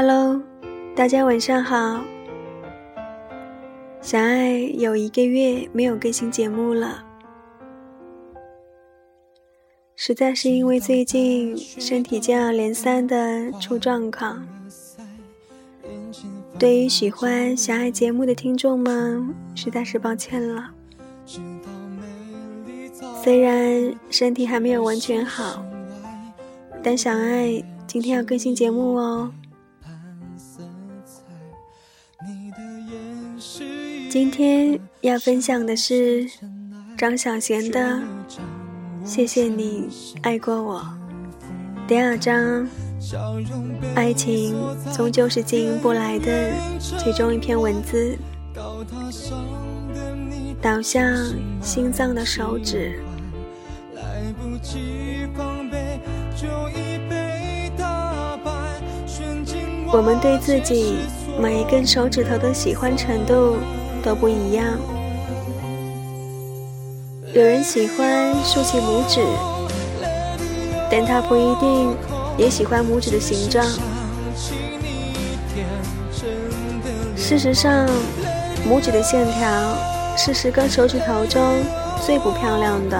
Hello，大家晚上好。小爱有一个月没有更新节目了，实在是因为最近身体接二连三的出状况。对于喜欢小爱节目的听众们，实在是抱歉了。虽然身体还没有完全好，但小爱今天要更新节目哦。今天要分享的是张小娴的《谢谢你爱过我》第二章，爱情终究是经营不来的其中一篇文字，倒向心脏的手指。我们对自己每一根手指头的喜欢程度。都不一样。有人喜欢竖起拇指，但他不一定也喜欢拇指的形状。事实上，拇指的线条是十根手指头中最不漂亮的。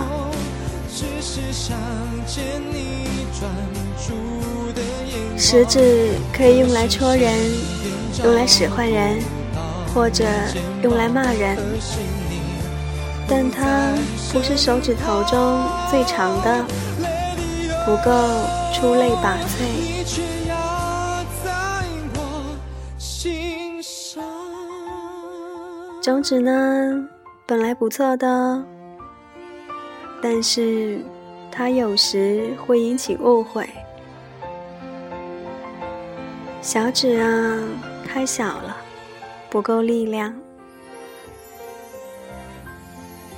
食指可以用来戳人，用来使唤人。或者用来骂人，但它不是手指头中最长的，不够出类拔萃。中指呢，本来不错的，但是它有时会引起误会。小指啊，太小了。不够力量。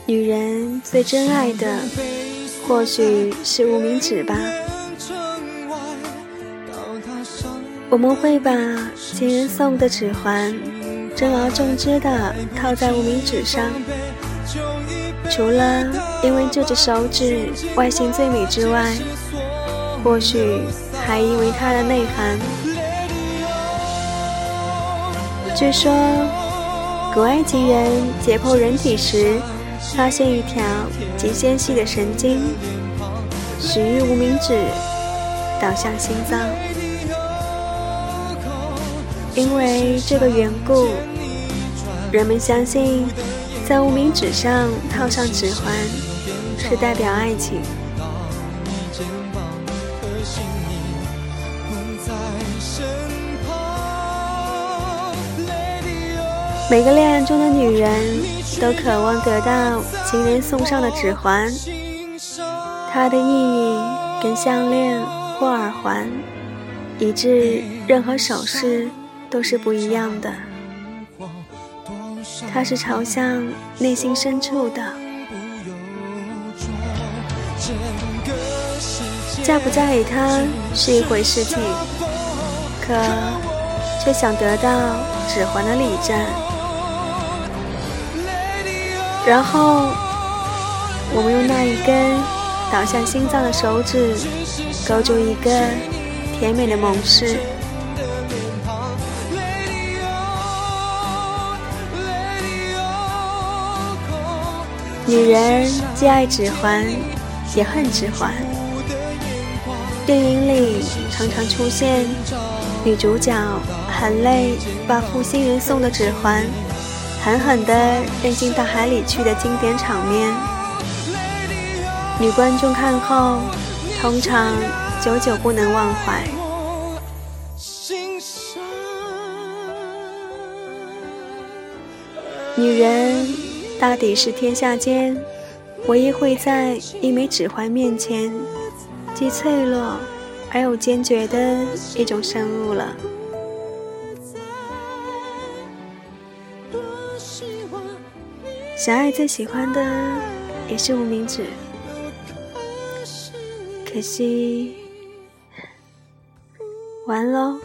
女人最珍爱的，或许是无名指吧。我们会把情人送的指环，珍而重之的套在无名指上。除了因为这只手指外形最美之外，或许还因为它的内涵。据说，古埃及人解剖人体时，发现一条极纤细的神经，始于无名指，导向心脏。因为这个缘故，人们相信，在无名指上套上指环，是代表爱情。每个恋爱中的女人都渴望得到情人送上的指环，它的意义跟项链或耳环，以致任何首饰都是不一样的。它是朝向内心深处的。嫁不嫁给他是一回事情，可却想得到指环的礼赞。然后，我们用那一根导向心脏的手指，勾住一个甜美的盟誓。女人既爱指环，也恨指环。电影里常常出现女主角含泪把负心人送的指环。狠狠地扔进大海里去的经典场面，女观众看后通常久久不能忘怀。女人大抵是天下间唯一会在一枚指环面前既脆弱而又坚决的一种生物了。小爱最喜欢的也是无名指，可惜完喽。